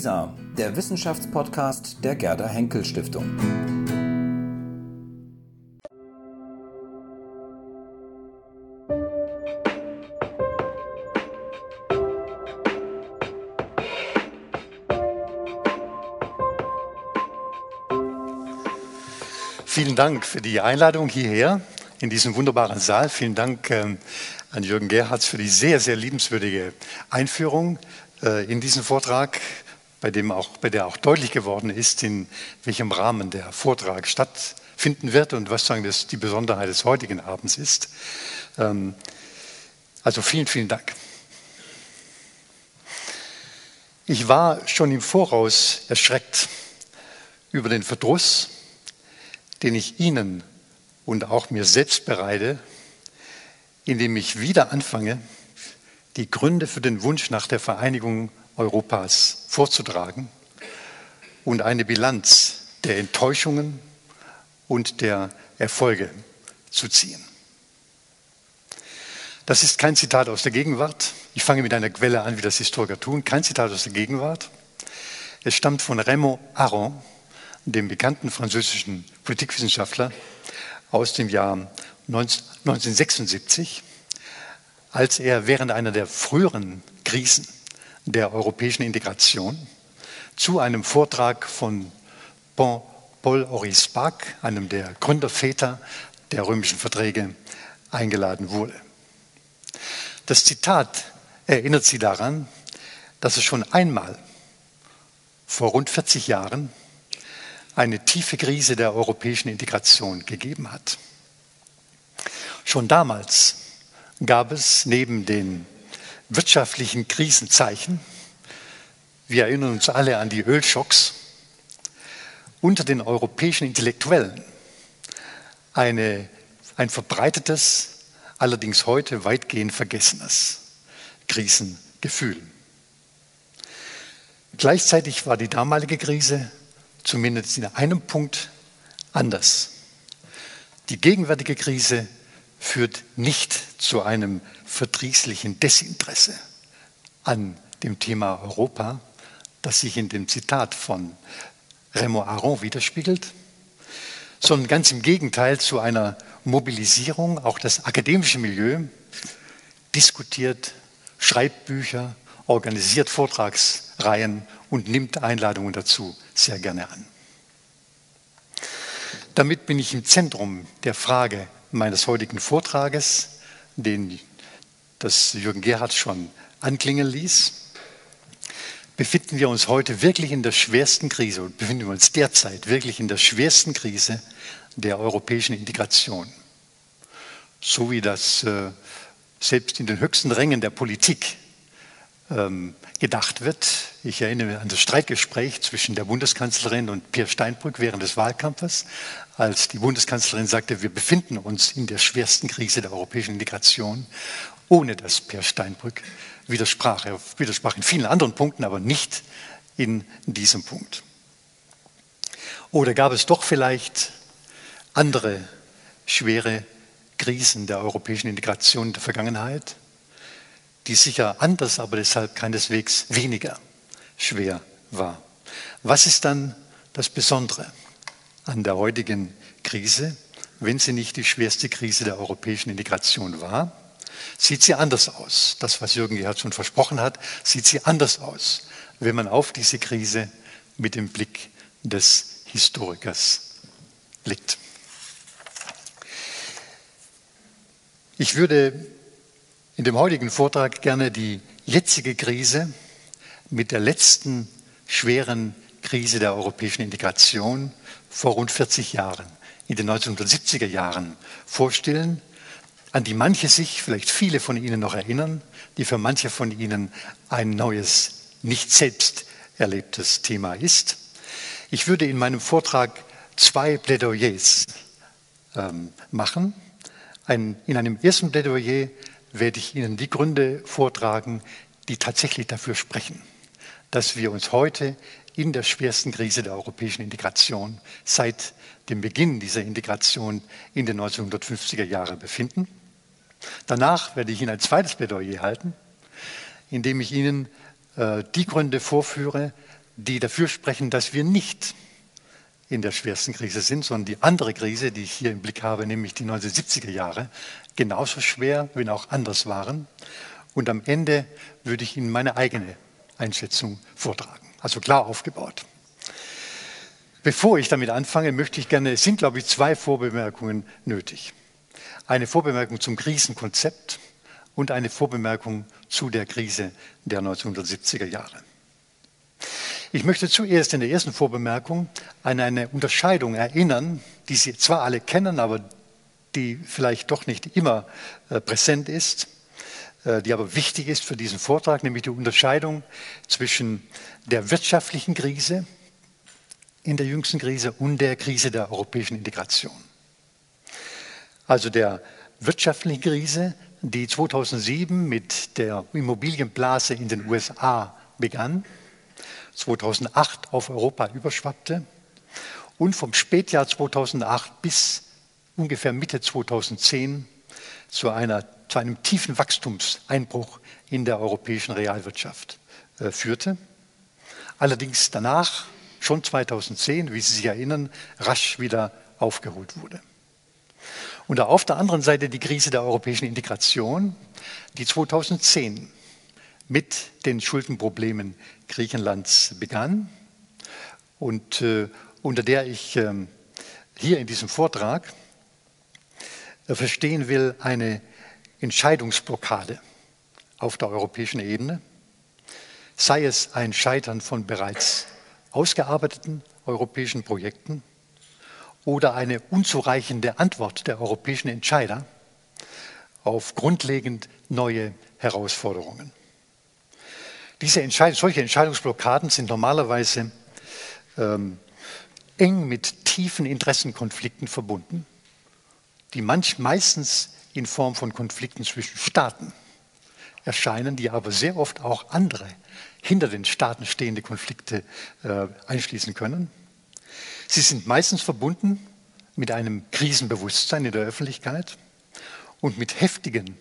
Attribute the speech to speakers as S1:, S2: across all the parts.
S1: WISA, der Wissenschaftspodcast der Gerda Henkel Stiftung.
S2: Vielen Dank für die Einladung hierher in diesem wunderbaren Saal. Vielen Dank ähm, an Jürgen Gerhards für die sehr, sehr liebenswürdige Einführung äh, in diesen Vortrag, bei, dem auch, bei der auch deutlich geworden ist, in welchem Rahmen der Vortrag stattfinden wird und was sagen das die Besonderheit des heutigen Abends ist. Ähm, also vielen, vielen Dank. Ich war schon im Voraus erschreckt über den Verdruss, den ich Ihnen und auch mir selbst bereite, indem ich wieder anfange, die Gründe für den Wunsch nach der Vereinigung Europas vorzutragen und eine Bilanz der Enttäuschungen und der Erfolge zu ziehen. Das ist kein Zitat aus der Gegenwart. Ich fange mit einer Quelle an, wie das Historiker tun. Kein Zitat aus der Gegenwart. Es stammt von Raymond Aron, dem bekannten französischen Politikwissenschaftler aus dem Jahr 1976, als er während einer der früheren Krisen der europäischen Integration zu einem Vortrag von Paul-Maurice Bach, einem der Gründerväter der römischen Verträge, eingeladen wurde. Das Zitat erinnert Sie daran, dass es schon einmal vor rund 40 Jahren eine tiefe Krise der europäischen Integration gegeben hat. Schon damals gab es neben den wirtschaftlichen Krisenzeichen, wir erinnern uns alle an die Ölschocks, unter den europäischen Intellektuellen eine, ein verbreitetes, allerdings heute weitgehend vergessenes Krisengefühl. Gleichzeitig war die damalige Krise zumindest in einem Punkt anders. Die gegenwärtige Krise führt nicht zu einem verdrießlichen Desinteresse an dem Thema Europa, das sich in dem Zitat von Raymond Aron widerspiegelt, sondern ganz im Gegenteil zu einer Mobilisierung. Auch das akademische Milieu diskutiert, schreibt Bücher, organisiert Vortragsreihen und nimmt Einladungen dazu sehr gerne an. Damit bin ich im Zentrum der Frage meines heutigen Vortrages, den das Jürgen Gerhard schon anklingen ließ. Befinden wir uns heute wirklich in der schwersten Krise und befinden wir uns derzeit wirklich in der schwersten Krise der europäischen Integration. So wie das äh, selbst in den höchsten Rängen der Politik ähm, gedacht wird. Ich erinnere mich an das Streitgespräch zwischen der Bundeskanzlerin und Pierre Steinbrück während des Wahlkampfes, als die Bundeskanzlerin sagte, wir befinden uns in der schwersten Krise der europäischen Integration, ohne dass Pierre Steinbrück widersprach. Er widersprach in vielen anderen Punkten, aber nicht in diesem Punkt. Oder gab es doch vielleicht andere schwere Krisen der europäischen Integration in der Vergangenheit? Die sicher anders, aber deshalb keineswegs weniger schwer war. Was ist dann das Besondere an der heutigen Krise, wenn sie nicht die schwerste Krise der europäischen Integration war? Sieht sie anders aus? Das, was Jürgen Gerhard schon versprochen hat, sieht sie anders aus, wenn man auf diese Krise mit dem Blick des Historikers blickt. Ich würde in dem heutigen Vortrag gerne die jetzige Krise mit der letzten schweren Krise der europäischen Integration vor rund 40 Jahren, in den 1970er Jahren vorstellen, an die manche sich, vielleicht viele von Ihnen noch erinnern, die für manche von Ihnen ein neues, nicht selbst erlebtes Thema ist. Ich würde in meinem Vortrag zwei Plädoyers ähm, machen. Ein, in einem ersten Plädoyer werde ich Ihnen die Gründe vortragen, die tatsächlich dafür sprechen, dass wir uns heute in der schwersten Krise der europäischen Integration seit dem Beginn dieser Integration in den 1950er Jahren befinden. Danach werde ich Ihnen ein zweites Plädoyer halten, in dem ich Ihnen äh, die Gründe vorführe, die dafür sprechen, dass wir nicht in der schwersten Krise sind, sondern die andere Krise, die ich hier im Blick habe, nämlich die 1970er Jahre, genauso schwer, wenn auch anders waren. Und am Ende würde ich Ihnen meine eigene Einschätzung vortragen, also klar aufgebaut. Bevor ich damit anfange, möchte ich gerne, es sind glaube ich zwei Vorbemerkungen nötig. Eine Vorbemerkung zum Krisenkonzept und eine Vorbemerkung zu der Krise der 1970er Jahre. Ich möchte zuerst in der ersten Vorbemerkung an eine Unterscheidung erinnern, die Sie zwar alle kennen, aber die vielleicht doch nicht immer äh, präsent ist, äh, die aber wichtig ist für diesen Vortrag, nämlich die Unterscheidung zwischen der wirtschaftlichen Krise in der jüngsten Krise und der Krise der europäischen Integration. Also der wirtschaftlichen Krise, die 2007 mit der Immobilienblase in den USA begann 2008 auf Europa überschwappte und vom Spätjahr 2008 bis ungefähr Mitte 2010 zu, einer, zu einem tiefen Wachstumseinbruch in der europäischen Realwirtschaft äh, führte. Allerdings danach, schon 2010, wie Sie sich erinnern, rasch wieder aufgeholt wurde. Und auf der anderen Seite die Krise der europäischen Integration, die 2010 mit den Schuldenproblemen Griechenlands begann und äh, unter der ich äh, hier in diesem Vortrag verstehen will eine Entscheidungsblockade auf der europäischen Ebene, sei es ein Scheitern von bereits ausgearbeiteten europäischen Projekten oder eine unzureichende Antwort der europäischen Entscheider auf grundlegend neue Herausforderungen. Diese Entscheid solche Entscheidungsblockaden sind normalerweise ähm, eng mit tiefen Interessenkonflikten verbunden, die manch, meistens in Form von Konflikten zwischen Staaten erscheinen, die aber sehr oft auch andere hinter den Staaten stehende Konflikte äh, einschließen können. Sie sind meistens verbunden mit einem Krisenbewusstsein in der Öffentlichkeit und mit heftigen,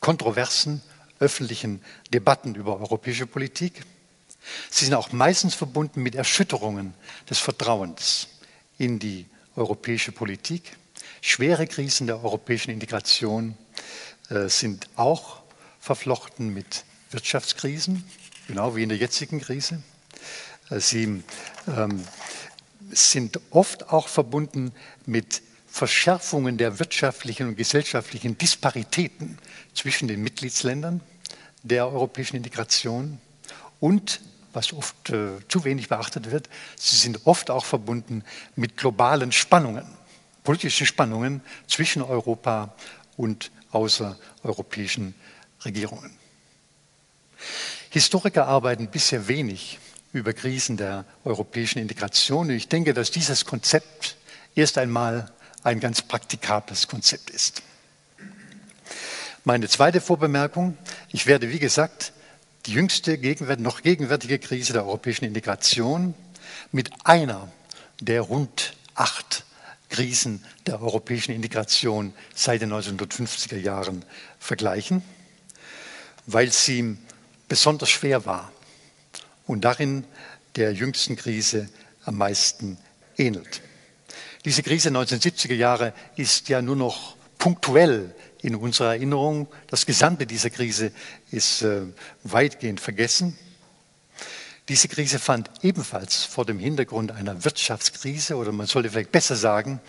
S2: kontroversen öffentlichen Debatten über europäische Politik. Sie sind auch meistens verbunden mit Erschütterungen des Vertrauens in die europäische Politik. Schwere Krisen der europäischen Integration äh, sind auch verflochten mit Wirtschaftskrisen, genau wie in der jetzigen Krise. Äh, sie ähm, sind oft auch verbunden mit Verschärfungen der wirtschaftlichen und gesellschaftlichen Disparitäten zwischen den Mitgliedsländern der europäischen Integration und, was oft äh, zu wenig beachtet wird, sie sind oft auch verbunden mit globalen Spannungen, politischen Spannungen zwischen Europa und außereuropäischen Regierungen. Historiker arbeiten bisher wenig über Krisen der europäischen Integration. Ich denke, dass dieses Konzept erst einmal ein ganz praktikables Konzept ist. Meine zweite Vorbemerkung, ich werde, wie gesagt, die jüngste gegenwärtige, noch gegenwärtige Krise der europäischen Integration mit einer der rund acht Krisen der europäischen Integration seit den 1950er Jahren vergleichen, weil sie besonders schwer war und darin der jüngsten Krise am meisten ähnelt. Diese Krise 1970er Jahre ist ja nur noch punktuell in unserer Erinnerung. Das Gesamte dieser Krise ist äh, weitgehend vergessen. Diese Krise fand ebenfalls vor dem Hintergrund einer Wirtschaftskrise oder man sollte vielleicht besser sagen,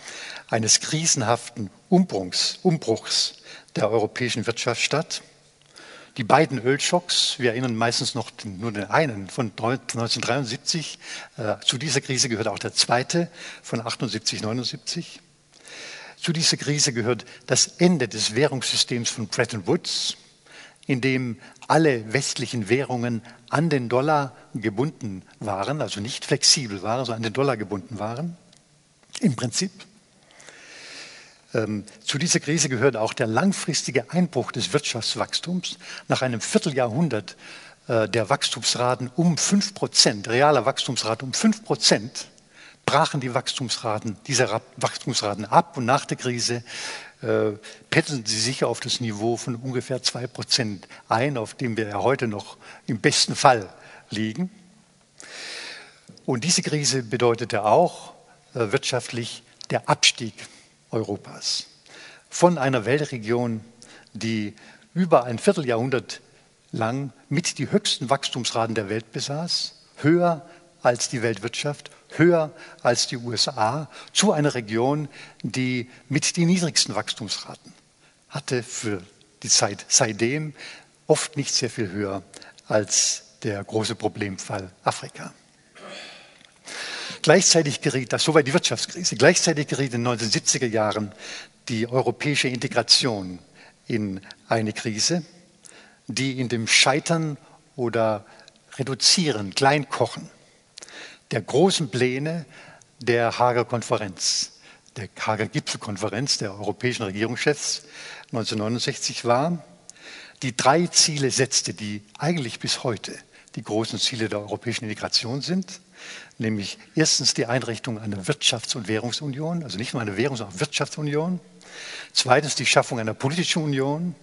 S2: eines krisenhaften Umbruchs, Umbruchs der europäischen Wirtschaft statt. Die beiden Ölschocks, wir erinnern meistens noch den, nur den einen von 1973, äh, zu dieser Krise gehört auch der zweite von 78, 79. Zu dieser Krise gehört das Ende des Währungssystems von Bretton Woods, in dem alle westlichen Währungen an den Dollar gebunden waren, also nicht flexibel waren, sondern an den Dollar gebunden waren, im Prinzip. Ähm, zu dieser Krise gehört auch der langfristige Einbruch des Wirtschaftswachstums nach einem Vierteljahrhundert äh, der Wachstumsraten um 5 Prozent, realer Wachstumsrate um 5 Prozent, brachen die Wachstumsraten, diese Wachstumsraten ab und nach der Krise äh, pendeln sie sich auf das Niveau von ungefähr 2 Prozent ein, auf dem wir ja heute noch im besten Fall liegen. Und diese Krise bedeutete auch äh, wirtschaftlich der Abstieg Europas von einer Weltregion, die über ein Vierteljahrhundert lang mit die höchsten Wachstumsraten der Welt besaß, höher als die Weltwirtschaft, höher als die USA, zu einer Region, die mit die niedrigsten Wachstumsraten hatte für die Zeit seitdem, oft nicht sehr viel höher als der große Problemfall Afrika. Gleichzeitig geriet, das soweit die Wirtschaftskrise, gleichzeitig geriet in den 1970er Jahren die europäische Integration in eine Krise, die in dem Scheitern oder Reduzieren, Kleinkochen der großen Pläne der Hager Konferenz, der Hager Gipfelkonferenz der europäischen Regierungschefs 1969 war, die drei Ziele setzte, die eigentlich bis heute die großen Ziele der europäischen Integration sind, nämlich erstens die Einrichtung einer Wirtschafts- und Währungsunion, also nicht nur eine Währungs-, sondern Wirtschaftsunion, zweitens die Schaffung einer politischen Union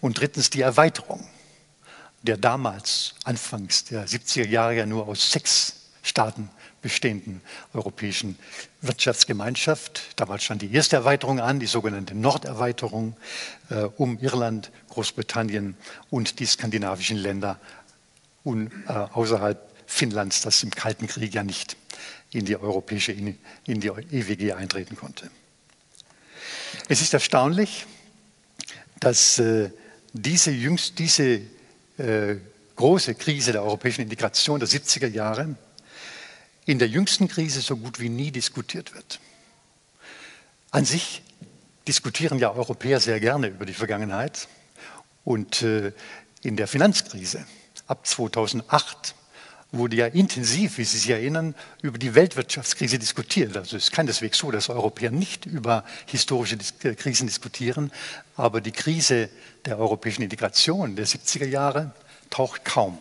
S2: und drittens die Erweiterung der damals, anfangs der 70er Jahre ja nur aus sechs Staaten bestehenden europäischen Wirtschaftsgemeinschaft. Damals stand die erste Erweiterung an, die sogenannte Norderweiterung äh, um Irland, Großbritannien und die skandinavischen Länder un, äh, außerhalb Finnlands, das im Kalten Krieg ja nicht in die europäische, in, in die EWG eintreten konnte. Es ist erstaunlich, dass äh, diese, jüngst, diese äh, große Krise der europäischen Integration der 70er Jahre in der jüngsten Krise so gut wie nie diskutiert wird. An sich diskutieren ja Europäer sehr gerne über die Vergangenheit und äh, in der Finanzkrise ab 2008 wurde ja intensiv, wie Sie sich erinnern, über die Weltwirtschaftskrise diskutiert. Also es ist keineswegs so, dass Europäer nicht über historische äh, Krisen diskutieren, aber die Krise der europäischen Integration der 70er Jahre taucht kaum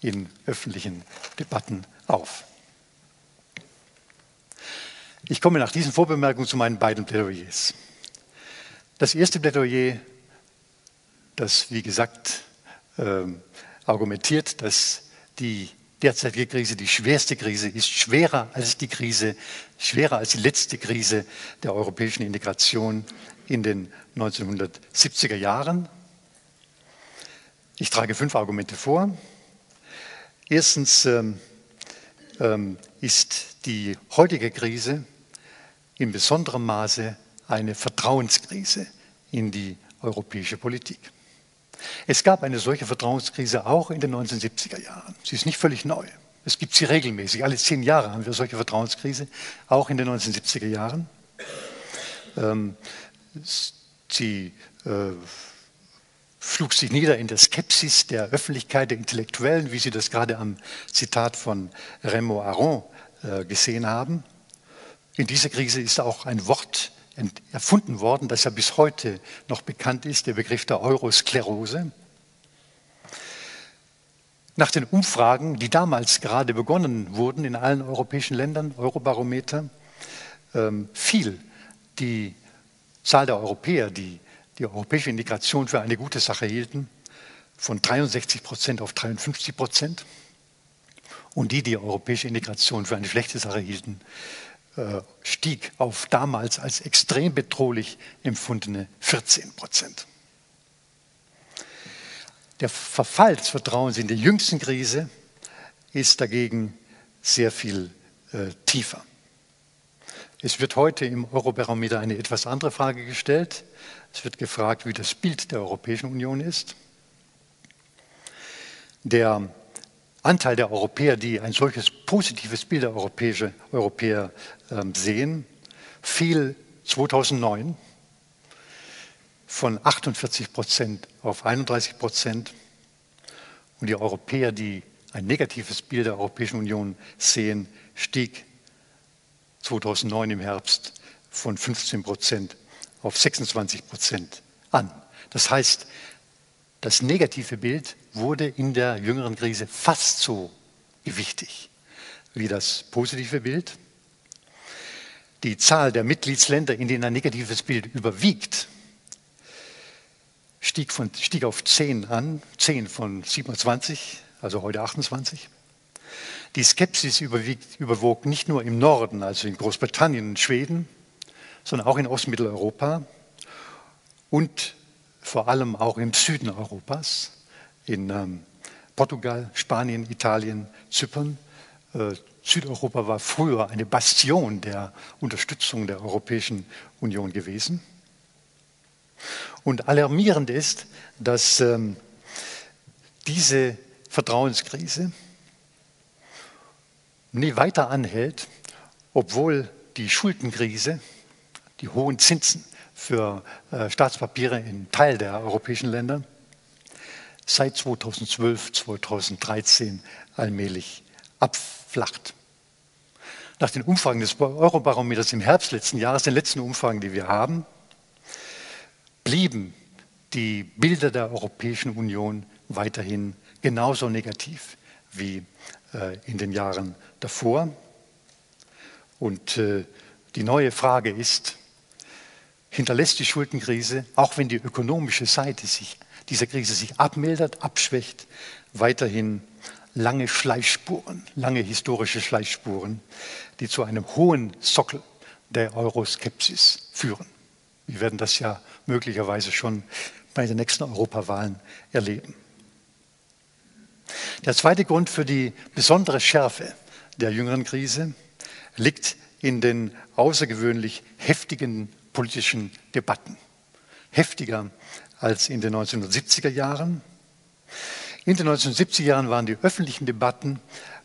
S2: in öffentlichen Debatten auf. Ich komme nach diesen Vorbemerkungen zu meinen beiden Plädoyers. Das erste Plädoyer, das wie gesagt äh, argumentiert, dass die derzeitige Krise die schwerste Krise ist, schwerer als die Krise, schwerer als die letzte Krise der europäischen Integration in den 1970er Jahren. Ich trage fünf Argumente vor. Erstens ähm, ähm, ist die heutige Krise in besonderem Maße eine Vertrauenskrise in die europäische Politik. Es gab eine solche Vertrauenskrise auch in den 1970er Jahren. Sie ist nicht völlig neu. Es gibt sie regelmäßig. Alle zehn Jahre haben wir solche Vertrauenskrise, auch in den 1970er Jahren. Ähm, sie äh, schlug sich nieder in der Skepsis der Öffentlichkeit, der Intellektuellen, wie Sie das gerade am Zitat von Remo Aron äh, gesehen haben. In dieser Krise ist auch ein Wort erfunden worden, das ja bis heute noch bekannt ist, der Begriff der Eurosklerose. Nach den Umfragen, die damals gerade begonnen wurden in allen europäischen Ländern, Eurobarometer, ähm, fiel die Zahl der Europäer, die die europäische Integration für eine gute Sache hielten, von 63 Prozent auf 53 Prozent. Und die, die europäische Integration für eine schlechte Sache hielten, stieg auf damals als extrem bedrohlich empfundene 14 Prozent. Der Verfall des Vertrauens in der jüngsten Krise ist dagegen sehr viel äh, tiefer. Es wird heute im Eurobarometer eine etwas andere Frage gestellt. Es wird gefragt, wie das Bild der Europäischen Union ist. Der Anteil der Europäer, die ein solches positives Bild der Europäische, Europäer ähm, sehen, fiel 2009 von 48 Prozent auf 31 Prozent. Und die Europäer, die ein negatives Bild der Europäischen Union sehen, stieg 2009 im Herbst von 15 Prozent auf 26 Prozent an. Das heißt, das negative Bild wurde in der jüngeren Krise fast so gewichtig wie das positive Bild. Die Zahl der Mitgliedsländer, in denen ein negatives Bild überwiegt, stieg, von, stieg auf 10 an, 10 von 27, also heute 28. Die Skepsis überwog nicht nur im Norden, also in Großbritannien und Schweden, sondern auch in Ostmitteleuropa und vor allem auch im Süden Europas, in ähm, Portugal, Spanien, Italien, Zypern. Äh, Südeuropa war früher eine Bastion der Unterstützung der Europäischen Union gewesen. Und alarmierend ist, dass ähm, diese Vertrauenskrise nie weiter anhält, obwohl die Schuldenkrise, die hohen Zinsen für äh, Staatspapiere in Teil der europäischen Länder seit 2012, 2013 allmählich abflacht. Nach den Umfragen des Eurobarometers im Herbst letzten Jahres, den letzten Umfragen, die wir haben, blieben die Bilder der Europäischen Union weiterhin genauso negativ wie äh, in den Jahren davor. Und äh, die neue Frage ist, hinterlässt die Schuldenkrise, auch wenn die ökonomische Seite sich, dieser Krise sich abmildert, abschwächt, weiterhin lange Schleichspuren, lange historische Schleichspuren, die zu einem hohen Sockel der Euroskepsis führen. Wir werden das ja möglicherweise schon bei den nächsten Europawahlen erleben. Der zweite Grund für die besondere Schärfe der jüngeren Krise liegt in den außergewöhnlich heftigen politischen Debatten. Heftiger als in den 1970er Jahren. In den 1970er Jahren waren die öffentlichen Debatten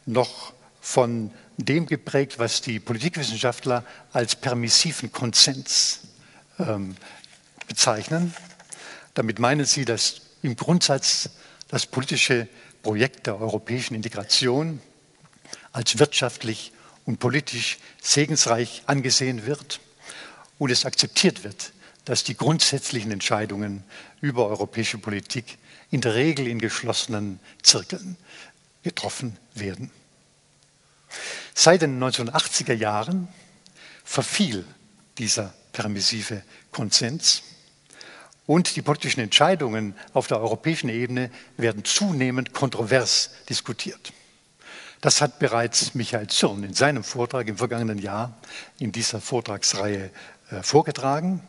S2: noch von dem geprägt, was die Politikwissenschaftler als permissiven Konsens ähm, bezeichnen. Damit meinen sie, dass im Grundsatz das politische Projekt der europäischen Integration als wirtschaftlich und politisch segensreich angesehen wird und es akzeptiert wird, dass die grundsätzlichen Entscheidungen über europäische Politik in der Regel in geschlossenen Zirkeln getroffen werden. Seit den 1980er Jahren verfiel dieser permissive Konsens und die politischen Entscheidungen auf der europäischen Ebene werden zunehmend kontrovers diskutiert. Das hat bereits Michael Zürn in seinem Vortrag im vergangenen Jahr in dieser Vortragsreihe vorgetragen.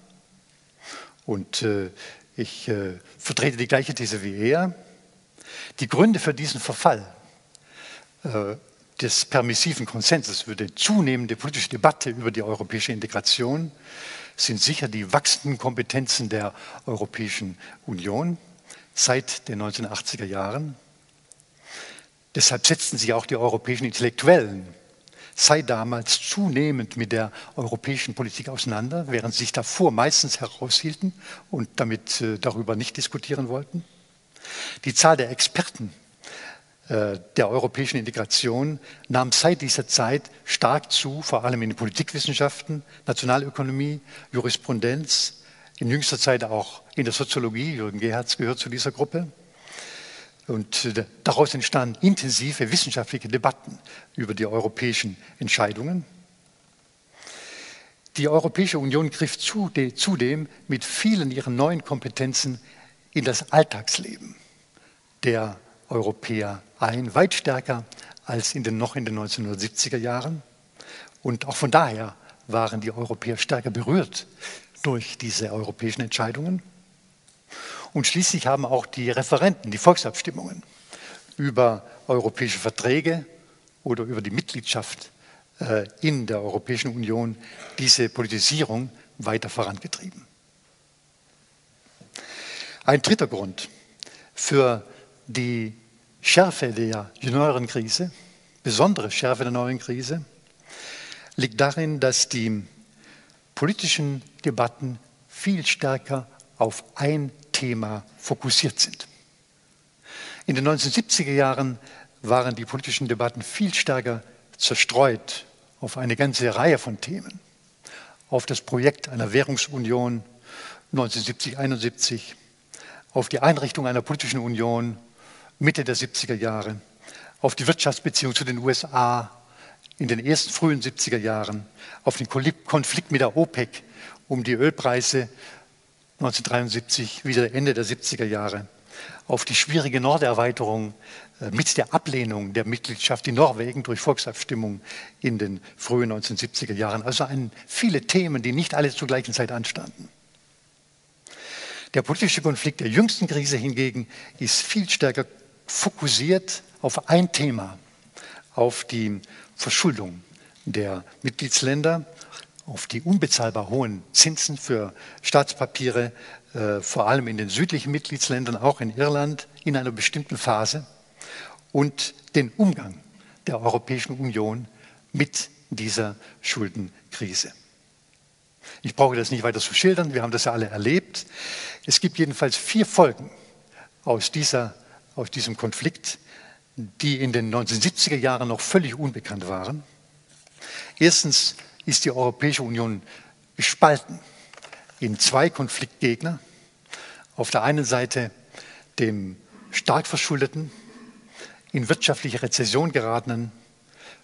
S2: Und äh, ich äh, vertrete die gleiche These wie er. Die Gründe für diesen Verfall äh, des permissiven Konsenses, für die zunehmende politische Debatte über die europäische Integration sind sicher die wachsenden Kompetenzen der Europäischen Union seit den 1980er Jahren. Deshalb setzten sich auch die europäischen Intellektuellen sei damals zunehmend mit der europäischen Politik auseinander, während sie sich davor meistens heraushielten und damit äh, darüber nicht diskutieren wollten. Die Zahl der Experten äh, der europäischen Integration nahm seit dieser Zeit stark zu, vor allem in den Politikwissenschaften, Nationalökonomie, Jurisprudenz, in jüngster Zeit auch in der Soziologie. Jürgen Gerhards gehört zu dieser Gruppe. Und äh, daraus entstanden intensive wissenschaftliche Debatten über die europäischen Entscheidungen. Die Europäische Union griff zudem mit vielen ihrer neuen Kompetenzen in das Alltagsleben der Europäer ein, weit stärker als in den, noch in den 1970er Jahren. Und auch von daher waren die Europäer stärker berührt durch diese europäischen Entscheidungen. Und schließlich haben auch die Referenten, die Volksabstimmungen über europäische Verträge oder über die Mitgliedschaft äh, in der Europäischen Union diese Politisierung weiter vorangetrieben. Ein dritter Grund für die Schärfe der neueren Krise, besondere Schärfe der neuen Krise, liegt darin, dass die politischen Debatten viel stärker auf ein Thema fokussiert sind. In den 1970er Jahren waren die politischen Debatten viel stärker zerstreut auf eine ganze Reihe von Themen. Auf das Projekt einer Währungsunion 1970, 71, auf die Einrichtung einer politischen Union Mitte der 70er Jahre, auf die Wirtschaftsbeziehung zu den USA in den ersten frühen 70er Jahren, auf den Konflikt mit der OPEC um die Ölpreise 1973, wieder Ende der 70er Jahre, auf die schwierige Norderweiterung äh, mit der Ablehnung der Mitgliedschaft in Norwegen durch Volksabstimmung in den frühen 1970er Jahren. Also ein, viele Themen, die nicht alle zur gleichen Zeit anstanden. Der politische Konflikt der jüngsten Krise hingegen ist viel stärker fokussiert auf ein Thema, auf die Verschuldung der Mitgliedsländer, auf die unbezahlbar hohen Zinsen für Staatspapiere, äh, vor allem in den südlichen Mitgliedsländern, auch in Irland, in einer bestimmten Phase und den Umgang der Europäischen Union mit dieser Schuldenkrise. Ich brauche das nicht weiter zu schildern, wir haben das ja alle erlebt. Es gibt jedenfalls vier Folgen aus, dieser, aus diesem Konflikt, die in den 1970er Jahren noch völlig unbekannt waren. Erstens ist die Europäische Union gespalten in zwei Konfliktgegner. Auf der einen Seite dem stark verschuldeten, in wirtschaftliche Rezession geratenen,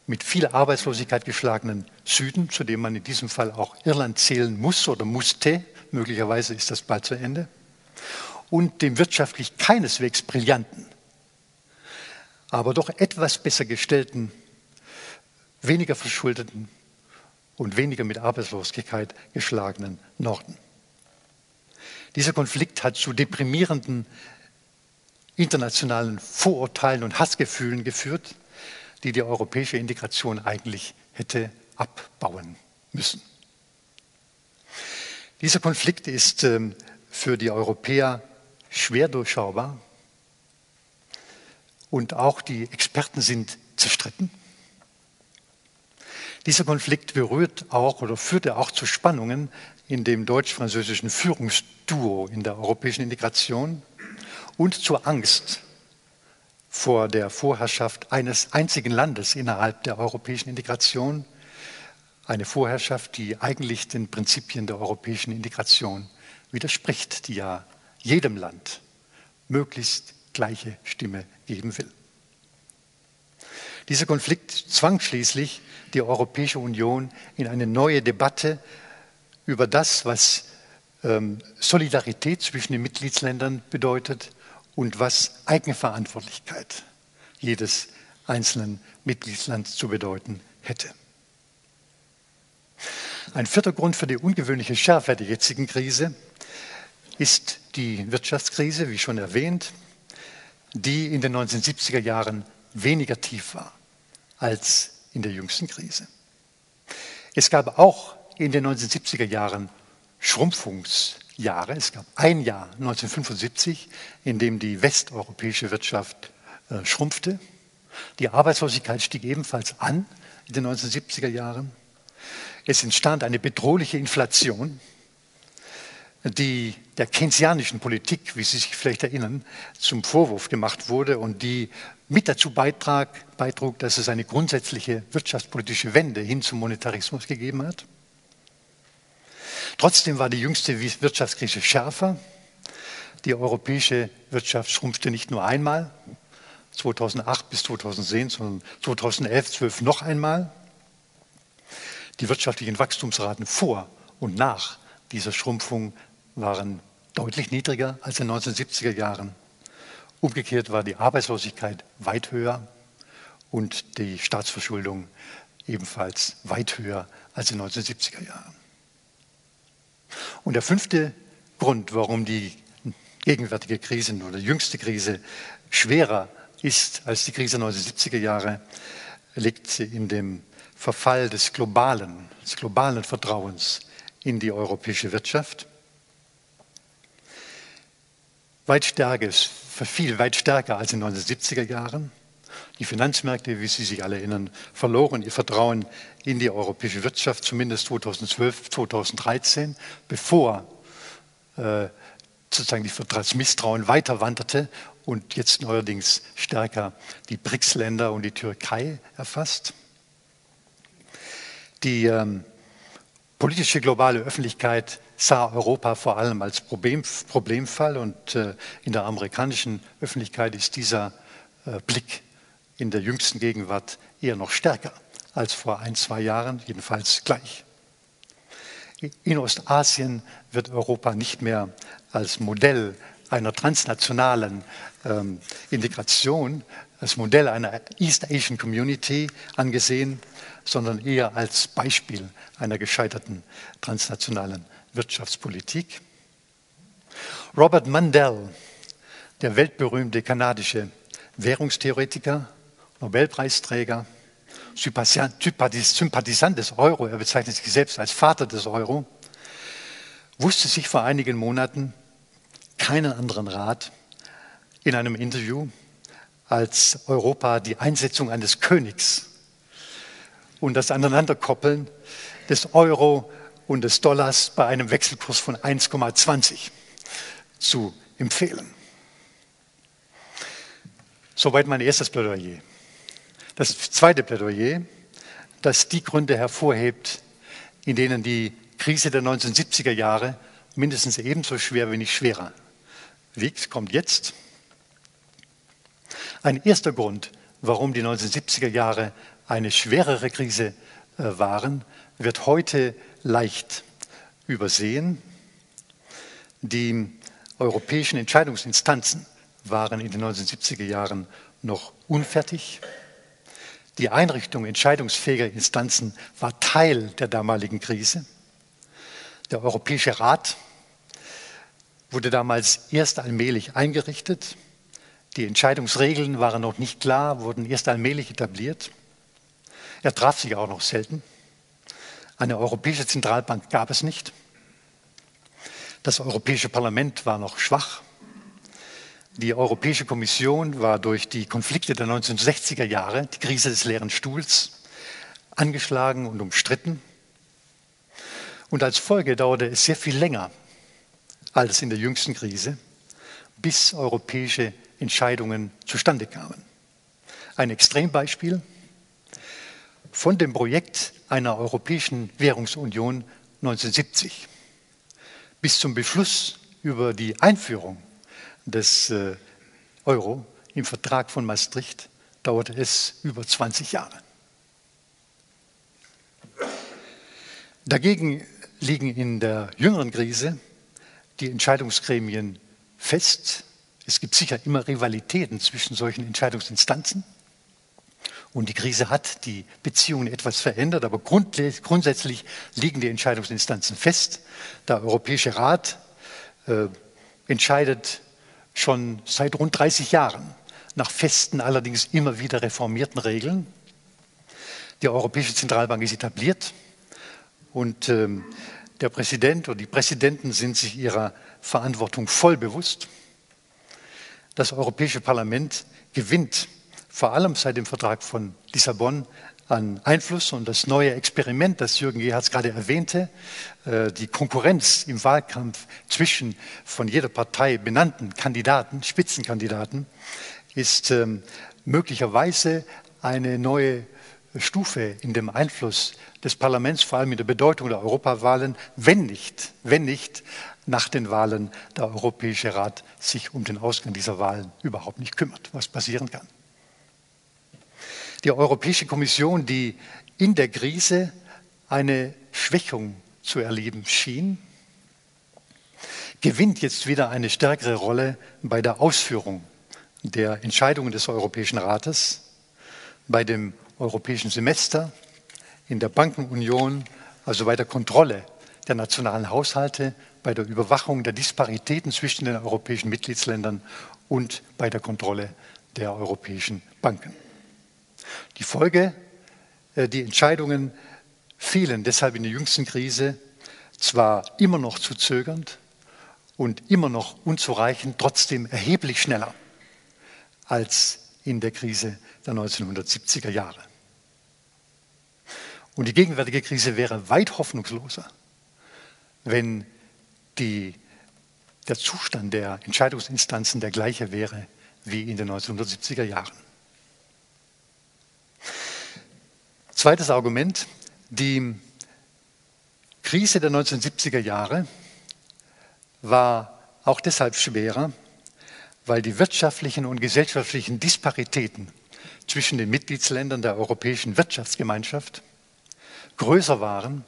S2: mit viel Arbeitslosigkeit geschlagenen Süden, zu dem man in diesem Fall auch Irland zählen muss oder musste, möglicherweise ist das bald zu Ende, und dem wirtschaftlich keineswegs brillanten, aber doch etwas besser gestellten, weniger verschuldeten und weniger mit Arbeitslosigkeit geschlagenen Norden. Dieser Konflikt hat zu deprimierenden internationalen Vorurteilen und Hassgefühlen geführt, die die europäische Integration eigentlich hätte abbauen müssen. Dieser Konflikt ist ähm, für die Europäer schwer durchschaubar und auch die Experten sind zerstritten. Dieser Konflikt berührt auch oder führte auch zu Spannungen in dem deutsch-französischen Führungsduo in der europäischen Integration und zur Angst vor der Vorherrschaft eines einzigen Landes innerhalb der europäischen Integration, eine Vorherrschaft, die eigentlich den Prinzipien der europäischen Integration widerspricht, die ja jedem Land möglichst gleiche Stimme geben will. Dieser Konflikt zwang schließlich die Europäische Union in eine neue Debatte über das, was ähm, Solidarität zwischen den Mitgliedsländern bedeutet und was Eigenverantwortlichkeit jedes einzelnen Mitgliedslands zu bedeuten hätte. Ein vierter Grund für die ungewöhnliche Schärfe der jetzigen Krise ist die Wirtschaftskrise, wie schon erwähnt, die in den 1970er Jahren weniger tief war als in der jüngsten Krise. Es gab auch in den 1970er Jahren Schrumpfungs- Jahre. Es gab ein Jahr, 1975, in dem die westeuropäische Wirtschaft äh, schrumpfte. Die Arbeitslosigkeit stieg ebenfalls an in den 1970er Jahren. Es entstand eine bedrohliche Inflation, die der keynesianischen Politik, wie Sie sich vielleicht erinnern, zum Vorwurf gemacht wurde und die mit dazu beitrag, beitrug, dass es eine grundsätzliche wirtschaftspolitische Wende hin zum Monetarismus gegeben hat. Trotzdem war die jüngste Wirtschaftskrise schärfer. Die europäische Wirtschaft schrumpfte nicht nur einmal, 2008 bis 2010, sondern 2011, 12 noch einmal. Die wirtschaftlichen Wachstumsraten vor und nach dieser Schrumpfung waren deutlich niedriger als in den 1970er Jahren. Umgekehrt war die Arbeitslosigkeit weit höher und die Staatsverschuldung ebenfalls weit höher als in den 1970er Jahren. Und der fünfte Grund, warum die gegenwärtige Krise oder jüngste Krise schwerer ist als die Krise der 1970er Jahre, liegt in dem Verfall des globalen, des globalen Vertrauens in die europäische Wirtschaft. Weit stärker, verfiel weit stärker als in den 1970er Jahren. Die Finanzmärkte, wie Sie sich alle erinnern, verloren ihr Vertrauen in die europäische Wirtschaft, zumindest 2012, 2013, bevor äh, sozusagen das Misstrauen weiter wanderte und jetzt neuerdings stärker die BRICS-Länder und die Türkei erfasst. Die ähm, politische globale Öffentlichkeit sah Europa vor allem als Problem, Problemfall und äh, in der amerikanischen Öffentlichkeit ist dieser äh, Blick in der jüngsten Gegenwart eher noch stärker als vor ein, zwei Jahren, jedenfalls gleich. In Ostasien wird Europa nicht mehr als Modell einer transnationalen ähm, Integration, als Modell einer East Asian Community angesehen, sondern eher als Beispiel einer gescheiterten transnationalen Wirtschaftspolitik. Robert Mandel, der weltberühmte kanadische Währungstheoretiker, Nobelpreisträger, Sympathisant des Euro, er bezeichnet sich selbst als Vater des Euro, wusste sich vor einigen Monaten keinen anderen Rat in einem Interview als Europa die Einsetzung eines Königs und das Aneinanderkoppeln des Euro und des Dollars bei einem Wechselkurs von 1,20 zu empfehlen. Soweit mein erstes Plädoyer. Das zweite Plädoyer, das die Gründe hervorhebt, in denen die Krise der 1970er Jahre mindestens ebenso schwer, wenn nicht schwerer wiegt, kommt jetzt. Ein erster Grund, warum die 1970er Jahre eine schwerere Krise äh, waren, wird heute leicht übersehen. Die europäischen Entscheidungsinstanzen waren in den 1970er Jahren noch unfertig. Die Einrichtung entscheidungsfähiger Instanzen war Teil der damaligen Krise. Der Europäische Rat wurde damals erst allmählich eingerichtet. Die Entscheidungsregeln waren noch nicht klar, wurden erst allmählich etabliert. Er traf sich auch noch selten. Eine europäische Zentralbank gab es nicht. Das Europäische Parlament war noch schwach. Die Europäische Kommission war durch die Konflikte der 1960er Jahre, die Krise des leeren Stuhls, angeschlagen und umstritten. Und als Folge dauerte es sehr viel länger als in der jüngsten Krise, bis europäische Entscheidungen zustande kamen. Ein Extrembeispiel von dem Projekt einer europäischen Währungsunion 1970 bis zum Beschluss über die Einführung des äh, Euro im Vertrag von Maastricht dauerte es über 20 Jahre. Dagegen liegen in der jüngeren Krise die Entscheidungsgremien fest. Es gibt sicher immer Rivalitäten zwischen solchen Entscheidungsinstanzen. Und die Krise hat die Beziehungen etwas verändert, aber grundsätzlich liegen die Entscheidungsinstanzen fest. Der Europäische Rat äh, entscheidet schon seit rund 30 Jahren nach festen, allerdings immer wieder reformierten Regeln. Die Europäische Zentralbank ist etabliert und ähm, der Präsident oder die Präsidenten sind sich ihrer Verantwortung voll bewusst. Das Europäische Parlament gewinnt vor allem seit dem Vertrag von Lissabon an Einfluss. Und das neue Experiment, das Jürgen Gerhardt gerade erwähnte, äh, die Konkurrenz im Wahlkampf zwischen von jeder Partei benannten Kandidaten, Spitzenkandidaten, ist ähm, möglicherweise eine neue Stufe in dem Einfluss des Parlaments, vor allem in der Bedeutung der Europawahlen, wenn nicht, wenn nicht nach den Wahlen der Europäische Rat sich um den Ausgang dieser Wahlen überhaupt nicht kümmert, was passieren kann die Europäische Kommission, die in der Krise eine Schwächung zu erleben schien, gewinnt jetzt wieder eine stärkere Rolle bei der Ausführung der Entscheidungen des Europäischen Rates, bei dem europäischen Semester, in der Bankenunion, also bei der Kontrolle der nationalen Haushalte, bei der Überwachung der Disparitäten zwischen den europäischen Mitgliedsländern und bei der Kontrolle der europäischen Banken. Die Folge, äh, die Entscheidungen fielen deshalb in der jüngsten Krise zwar immer noch zu zögernd und immer noch unzureichend, trotzdem erheblich schneller als in der Krise der 1970er Jahre. Und die gegenwärtige Krise wäre weit hoffnungsloser, wenn die, der Zustand der Entscheidungsinstanzen der gleiche wäre wie in den 1970er Jahren. Zweites Argument, die Krise der 1970er Jahre war auch deshalb schwerer, weil die wirtschaftlichen und gesellschaftlichen Disparitäten zwischen den Mitgliedsländern der Europäischen Wirtschaftsgemeinschaft größer waren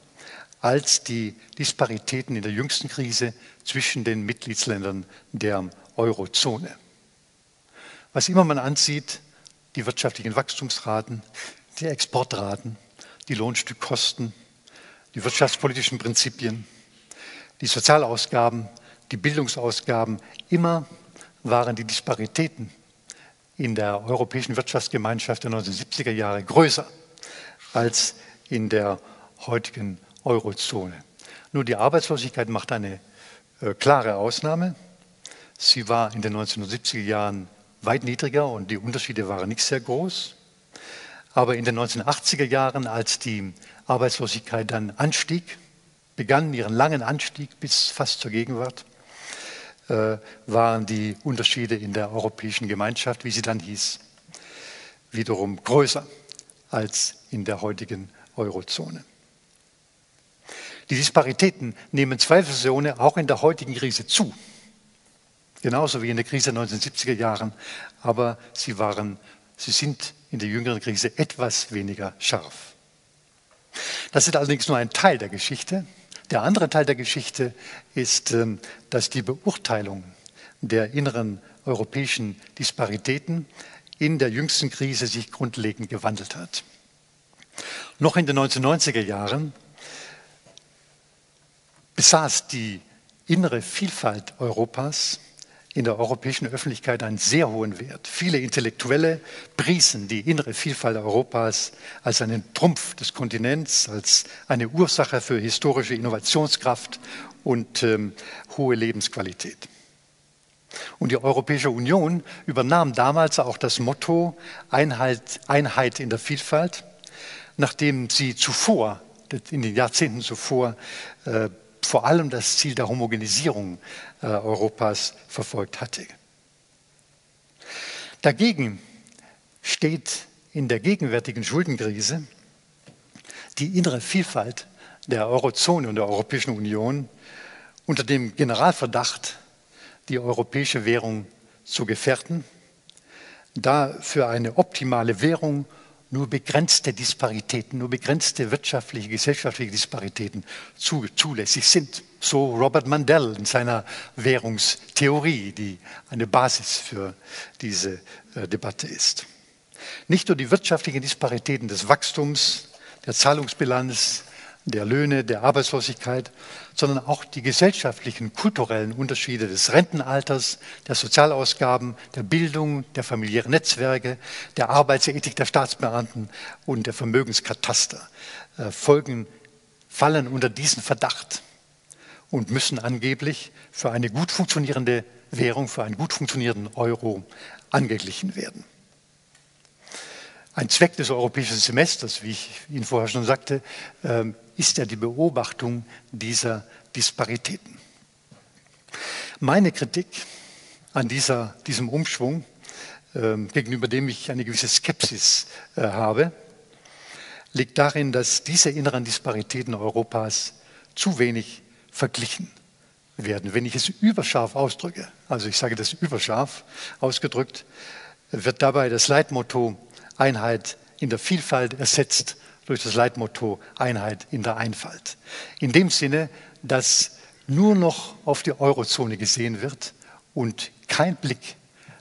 S2: als die Disparitäten in der jüngsten Krise zwischen den Mitgliedsländern der Eurozone. Was immer man ansieht, die wirtschaftlichen Wachstumsraten, die Exportraten, die Lohnstückkosten, die wirtschaftspolitischen Prinzipien, die Sozialausgaben, die Bildungsausgaben, immer waren die Disparitäten in der Europäischen Wirtschaftsgemeinschaft der 1970er Jahre größer als in der heutigen Eurozone. Nur die Arbeitslosigkeit macht eine äh, klare Ausnahme. Sie war in den 1970er Jahren weit niedriger und die Unterschiede waren nicht sehr groß. Aber in den 1980er Jahren, als die Arbeitslosigkeit dann anstieg, begann ihren langen Anstieg bis fast zur Gegenwart, äh, waren die Unterschiede in der Europäischen Gemeinschaft, wie sie dann hieß, wiederum größer als in der heutigen Eurozone. Die Disparitäten nehmen zweifelsohne auch in der heutigen Krise zu, genauso wie in der Krise der 1970er Jahren, aber sie, waren, sie sind in der jüngeren Krise etwas weniger scharf. Das ist allerdings nur ein Teil der Geschichte. Der andere Teil der Geschichte ist, ähm, dass die Beurteilung der inneren europäischen Disparitäten in der jüngsten Krise sich grundlegend gewandelt hat. Noch in den 1990er Jahren besaß die innere Vielfalt Europas in der europäischen Öffentlichkeit einen sehr hohen Wert. Viele Intellektuelle priesen die innere Vielfalt Europas als einen Trumpf des Kontinents, als eine Ursache für historische Innovationskraft und ähm, hohe Lebensqualität. Und die Europäische Union übernahm damals auch das Motto Einheit, Einheit in der Vielfalt, nachdem sie zuvor, in den Jahrzehnten zuvor, äh, vor allem das Ziel der Homogenisierung äh, Europas verfolgt hatte. Dagegen steht in der gegenwärtigen Schuldenkrise die innere Vielfalt der Eurozone und der Europäischen Union unter dem Generalverdacht, die europäische Währung zu gefährden, da für eine optimale Währung nur begrenzte Disparitäten, nur begrenzte wirtschaftliche, gesellschaftliche Disparitäten zulässig sind. So Robert Mandel in seiner Währungstheorie, die eine Basis für diese äh, Debatte ist. Nicht nur die wirtschaftlichen Disparitäten des Wachstums, der Zahlungsbilanz, der Löhne, der Arbeitslosigkeit, sondern auch die gesellschaftlichen, kulturellen Unterschiede des Rentenalters, der Sozialausgaben, der Bildung, der familiären Netzwerke, der Arbeitsethik der Staatsbeamten und der Vermögenskataster äh, folgen, fallen unter diesen Verdacht und müssen angeblich für eine gut funktionierende Währung, für einen gut funktionierenden Euro angeglichen werden. Ein Zweck des europäischen Semesters, wie ich Ihnen vorher schon sagte, ähm, ist ja die Beobachtung dieser Disparitäten. Meine Kritik an dieser, diesem Umschwung, ähm, gegenüber dem ich eine gewisse Skepsis äh, habe, liegt darin, dass diese inneren Disparitäten Europas zu wenig verglichen werden. Wenn ich es überscharf ausdrücke, also ich sage das überscharf ausgedrückt, wird dabei das Leitmotto Einheit in der Vielfalt ersetzt durch das Leitmotto Einheit in der Einfalt. In dem Sinne, dass nur noch auf die Eurozone gesehen wird und kein Blick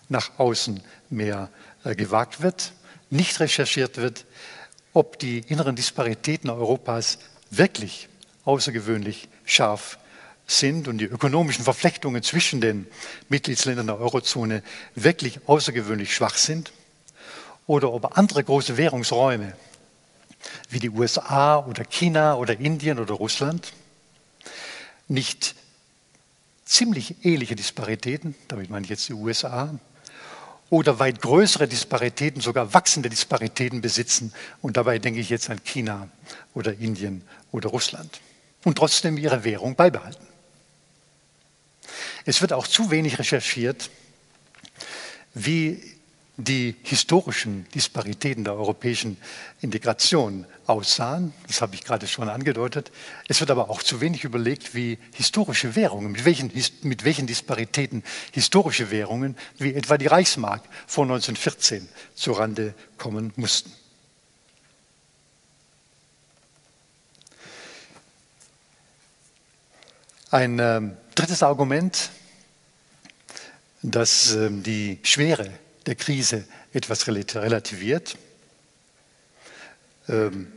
S2: nach außen mehr äh, gewagt wird, nicht recherchiert wird, ob die inneren Disparitäten Europas wirklich außergewöhnlich scharf sind und die ökonomischen Verflechtungen zwischen den Mitgliedsländern der Eurozone wirklich außergewöhnlich schwach sind oder ob andere große Währungsräume wie die USA oder China oder Indien oder Russland nicht ziemlich ähnliche Disparitäten, damit meine ich jetzt die USA, oder weit größere Disparitäten, sogar wachsende Disparitäten besitzen. Und dabei denke ich jetzt an China oder Indien oder Russland. Und trotzdem ihre Währung beibehalten. Es wird auch zu wenig recherchiert, wie die historischen Disparitäten der europäischen Integration aussahen. Das habe ich gerade schon angedeutet. Es wird aber auch zu wenig überlegt, wie historische Währungen, mit welchen, mit welchen Disparitäten historische Währungen, wie etwa die Reichsmark vor 1914, zurande kommen mussten. Ein äh, drittes Argument das ähm, die Schwere der Krise etwas relativiert. Ähm,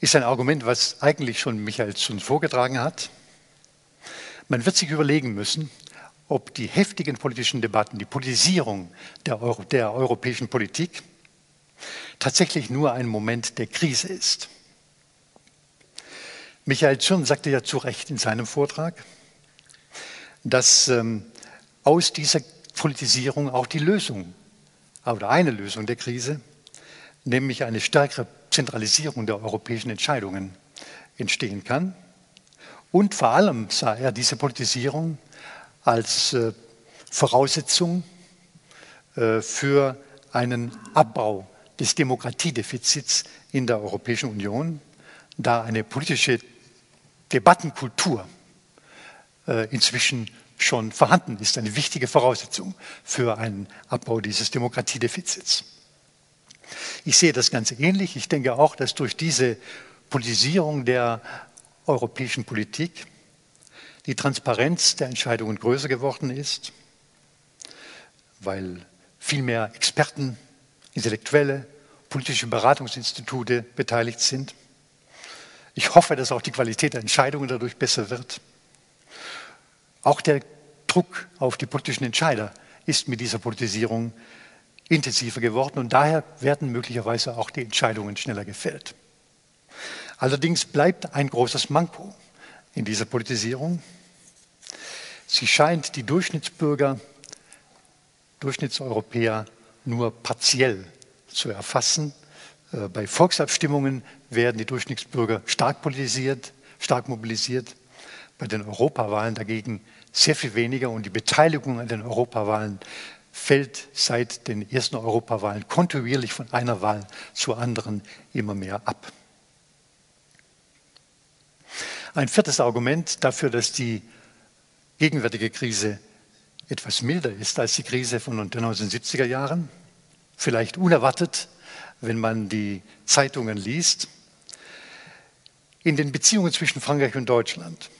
S2: ist ein Argument, was eigentlich schon Michael schon vorgetragen hat. Man wird sich überlegen müssen, ob die heftigen politischen Debatten, die Politisierung der, Euro, der europäischen Politik tatsächlich nur ein Moment der Krise ist. Michael Tschirn sagte ja zu Recht in seinem Vortrag, dass ähm, aus dieser Politisierung auch die Lösung oder eine Lösung der Krise, nämlich eine stärkere Zentralisierung der europäischen Entscheidungen entstehen kann. Und vor allem sah er diese Politisierung als äh, Voraussetzung äh, für einen Abbau des Demokratiedefizits in der Europäischen Union, da eine politische Debattenkultur äh, inzwischen schon vorhanden ist, eine wichtige Voraussetzung für einen Abbau dieses Demokratiedefizits. Ich sehe das Ganze ähnlich. Ich denke auch, dass durch diese Politisierung der europäischen Politik die Transparenz der Entscheidungen größer geworden ist, weil viel mehr Experten, Intellektuelle, politische Beratungsinstitute beteiligt sind. Ich hoffe, dass auch die Qualität der Entscheidungen dadurch besser wird. Auch der Druck auf die politischen Entscheider ist mit dieser Politisierung intensiver geworden und daher werden möglicherweise auch die Entscheidungen schneller gefällt. Allerdings bleibt ein großes Manko in dieser Politisierung. Sie scheint die Durchschnittsbürger, Durchschnittseuropäer nur partiell zu erfassen. Äh, bei Volksabstimmungen werden die Durchschnittsbürger stark politisiert, stark mobilisiert. Bei den Europawahlen dagegen sehr viel weniger und die Beteiligung an den Europawahlen fällt seit den ersten Europawahlen kontinuierlich von einer Wahl zur anderen immer mehr ab. Ein viertes Argument dafür, dass die gegenwärtige Krise etwas milder ist als die Krise von den 1970er Jahren, vielleicht unerwartet, wenn man die Zeitungen liest. In den Beziehungen zwischen Frankreich und Deutschland,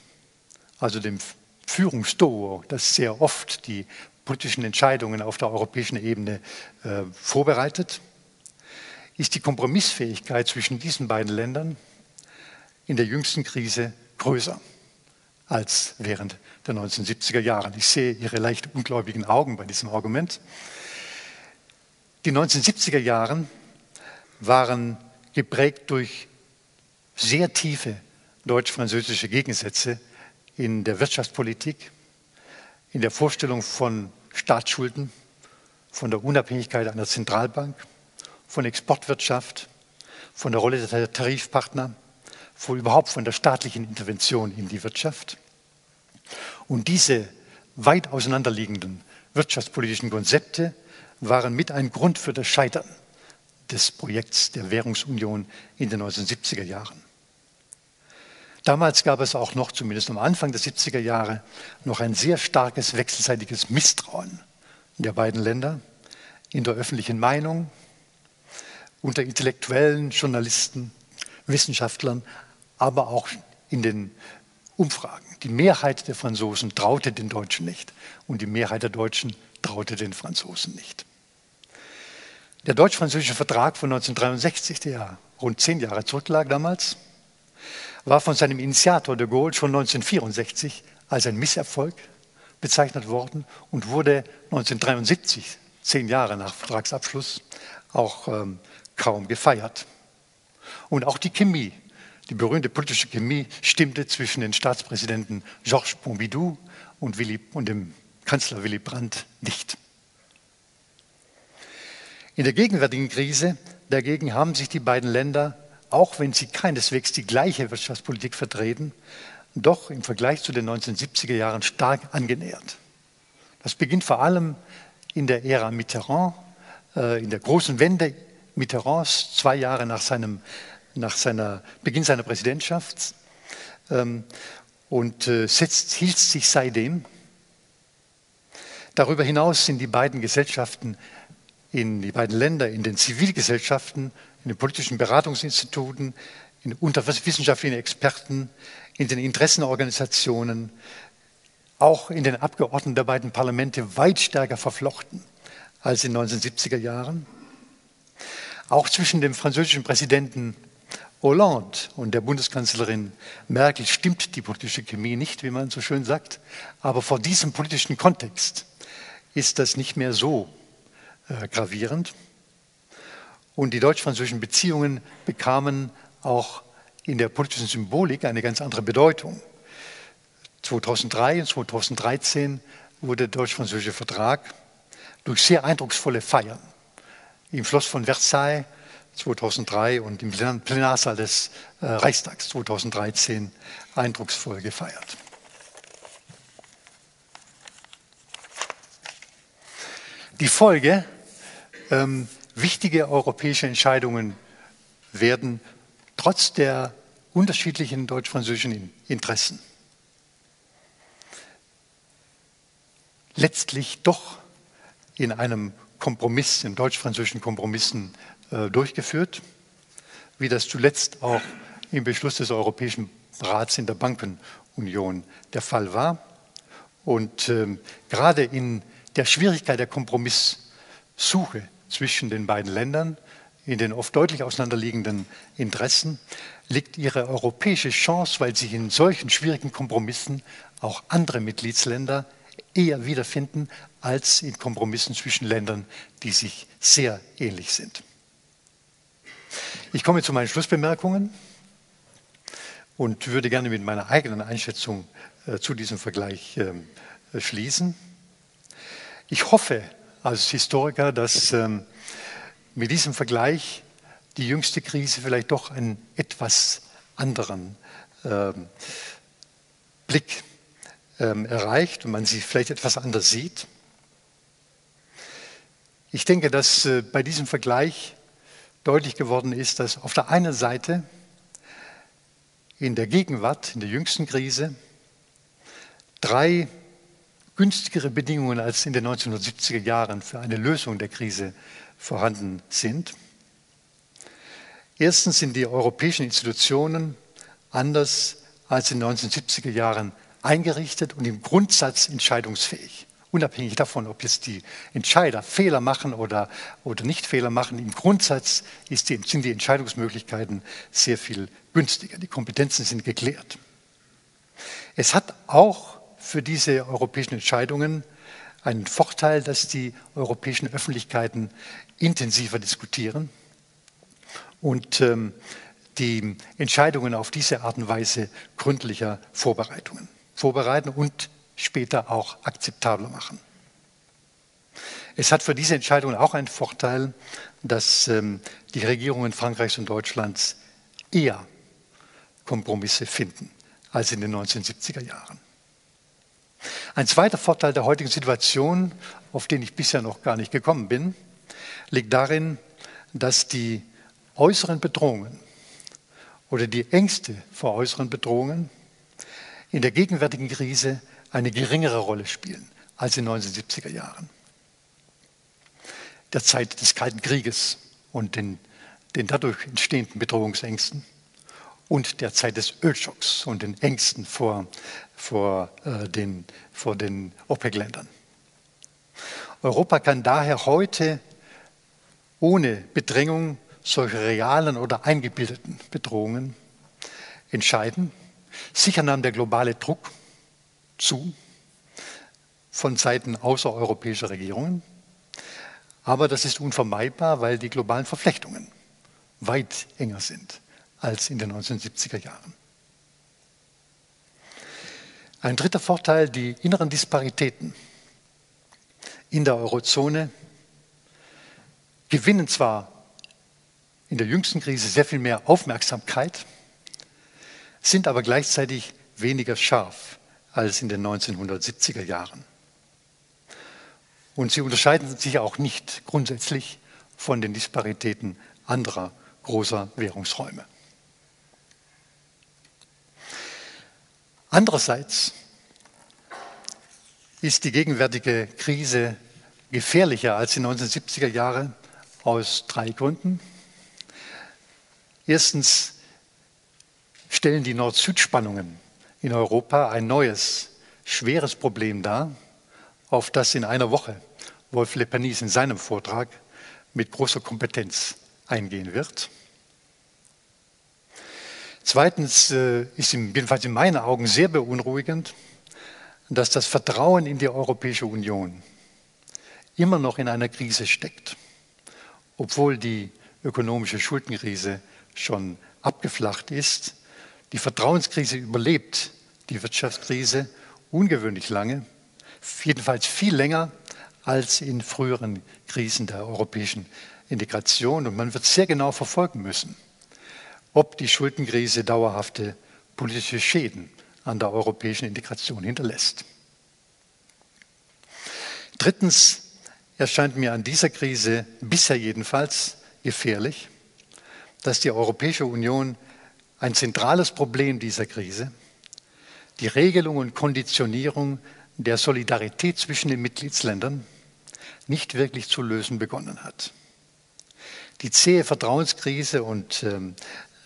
S2: also dem Führungsduo, das sehr oft die politischen Entscheidungen auf der europäischen Ebene äh, vorbereitet, ist die Kompromissfähigkeit zwischen diesen beiden Ländern in der jüngsten Krise größer als während der 1970er Jahre. Ich sehe Ihre leicht ungläubigen Augen bei diesem Argument. Die 1970er Jahre waren geprägt durch sehr tiefe deutsch-französische Gegensätze in der Wirtschaftspolitik, in der Vorstellung von Staatsschulden, von der Unabhängigkeit einer Zentralbank, von Exportwirtschaft, von der Rolle der Tarifpartner, von überhaupt von der staatlichen Intervention in die Wirtschaft. Und diese weit auseinanderliegenden wirtschaftspolitischen Konzepte waren mit ein Grund für das Scheitern des Projekts der Währungsunion in den 1970er Jahren. Damals gab es auch noch, zumindest am Anfang der 70er Jahre, noch ein sehr starkes wechselseitiges Misstrauen der beiden Länder in der öffentlichen Meinung, unter Intellektuellen, Journalisten, Wissenschaftlern, aber auch in den Umfragen. Die Mehrheit der Franzosen traute den Deutschen nicht und die Mehrheit der Deutschen traute den Franzosen nicht. Der deutsch-französische Vertrag von 1963, der rund zehn Jahre zurücklag damals, war von seinem Initiator de Gaulle schon 1964 als ein Misserfolg bezeichnet worden und wurde 1973, zehn Jahre nach Vertragsabschluss, auch ähm, kaum gefeiert. Und auch die Chemie, die berühmte politische Chemie, stimmte zwischen den Staatspräsidenten Georges Pompidou und, Willy, und dem Kanzler Willy Brandt nicht. In der gegenwärtigen Krise dagegen haben sich die beiden Länder auch wenn sie keineswegs die gleiche Wirtschaftspolitik vertreten, doch im Vergleich zu den 1970er Jahren stark angenähert. Das beginnt vor allem in der Ära Mitterrand, äh, in der großen Wende Mitterrands, zwei Jahre nach, seinem, nach seiner Beginn seiner Präsidentschaft ähm, und äh, setzt, hielt sich seitdem. Darüber hinaus sind die beiden Gesellschaften in die beiden Länder, in den Zivilgesellschaften in den politischen Beratungsinstituten, in, unter wissenschaftlichen Experten, in den Interessenorganisationen auch in den Abgeordneten der beiden Parlamente weit stärker verflochten als in den 1970er Jahren. Auch zwischen dem französischen Präsidenten Hollande und der Bundeskanzlerin Merkel stimmt die politische Chemie nicht, wie man so schön sagt. Aber vor diesem politischen Kontext ist das nicht mehr so äh, gravierend. Und die deutsch-französischen Beziehungen bekamen auch in der politischen Symbolik eine ganz andere Bedeutung. 2003 und 2013 wurde der deutsch-französische Vertrag durch sehr eindrucksvolle Feiern im Schloss von Versailles 2003 und im Plenarsaal des äh, Reichstags 2013 eindrucksvoll gefeiert. Die Folge, ähm, wichtige europäische Entscheidungen werden trotz der unterschiedlichen deutsch-französischen Interessen letztlich doch in einem Kompromiss, in deutsch-französischen Kompromissen äh, durchgeführt, wie das zuletzt auch im Beschluss des Europäischen Rats in der Bankenunion der Fall war. Und ähm, gerade in der Schwierigkeit der Kompromisssuche zwischen den beiden Ländern, in den oft deutlich auseinanderliegenden Interessen, liegt ihre europäische Chance, weil sich in solchen schwierigen Kompromissen auch andere Mitgliedsländer eher wiederfinden als in Kompromissen zwischen Ländern, die sich sehr ähnlich sind. Ich komme zu meinen Schlussbemerkungen und würde gerne mit meiner eigenen Einschätzung äh, zu diesem Vergleich ähm, schließen. Ich hoffe als Historiker, dass ähm, mit diesem Vergleich die jüngste Krise vielleicht doch einen etwas anderen ähm, Blick ähm, erreicht und man sie vielleicht etwas anders sieht. Ich denke, dass äh, bei diesem Vergleich deutlich geworden ist, dass auf der einen Seite in der Gegenwart, in der jüngsten Krise, drei günstigere Bedingungen als in den 1970er Jahren für eine Lösung der Krise vorhanden sind. Erstens sind die europäischen Institutionen anders als in den 1970er Jahren eingerichtet und im Grundsatz entscheidungsfähig. Unabhängig davon, ob jetzt die Entscheider Fehler machen oder, oder nicht Fehler machen, im Grundsatz die, sind die Entscheidungsmöglichkeiten sehr viel günstiger. Die Kompetenzen sind geklärt. Es hat auch für diese europäischen Entscheidungen einen Vorteil, dass die europäischen Öffentlichkeiten intensiver diskutieren und ähm, die Entscheidungen auf diese Art und Weise gründlicher Vorbereitungen vorbereiten und später auch akzeptabler machen. Es hat für diese Entscheidung auch einen Vorteil, dass ähm, die Regierungen Frankreichs und Deutschlands eher Kompromisse finden als in den 1970er Jahren. Ein zweiter Vorteil der heutigen Situation, auf den ich bisher noch gar nicht gekommen bin, liegt darin, dass die äußeren Bedrohungen oder die Ängste vor äußeren Bedrohungen in der gegenwärtigen Krise eine geringere Rolle spielen als in den 1970er Jahren. Der Zeit des Kalten Krieges und den, den dadurch entstehenden Bedrohungsängsten und der Zeit des Ölschocks und den Ängsten vor, vor, äh, den, den OPEC-Ländern. Europa kann daher heute ohne Bedrängung solcher realen oder eingebildeten Bedrohungen entscheiden Sicher nahm der globale Druck zu von Seiten außereuropäischer Regierungen. Aber das ist unvermeidbar, weil die globalen Verflechtungen weit enger sind als in den 1970er Jahren. Ein dritter Vorteil, die inneren Disparitäten in der Eurozone gewinnen zwar in der jüngsten Krise sehr viel mehr Aufmerksamkeit, sind aber gleichzeitig weniger scharf als in den 1970er Jahren. Und sie unterscheiden sich auch nicht grundsätzlich von den Disparitäten anderer großer Währungsräume. Andererseits ist die gegenwärtige Krise gefährlicher als die 1970er Jahre aus drei Gründen. Erstens stellen die Nord-Süd-Spannungen in Europa ein neues schweres Problem dar, auf das in einer Woche Wolf Lepanis in seinem Vortrag mit großer Kompetenz eingehen wird. Zweitens äh, ist jedenfalls in meinen Augen sehr beunruhigend, dass das Vertrauen in die Europäische Union immer noch in einer Krise steckt, obwohl die ökonomische Schuldenkrise schon abgeflacht ist. Die Vertrauenskrise überlebt die Wirtschaftskrise ungewöhnlich lange, jedenfalls viel länger als in früheren Krisen der europäischen Integration. Und man wird sehr genau verfolgen müssen, ob die Schuldenkrise dauerhafte politische Schäden an der europäischen Integration hinterlässt. Drittens erscheint mir an dieser Krise bisher jedenfalls gefährlich, dass die Europäische Union ein zentrales Problem dieser Krise, die Regelung und Konditionierung der Solidarität zwischen den Mitgliedsländern nicht wirklich zu lösen begonnen hat. Die zähe Vertrauenskrise und ähm,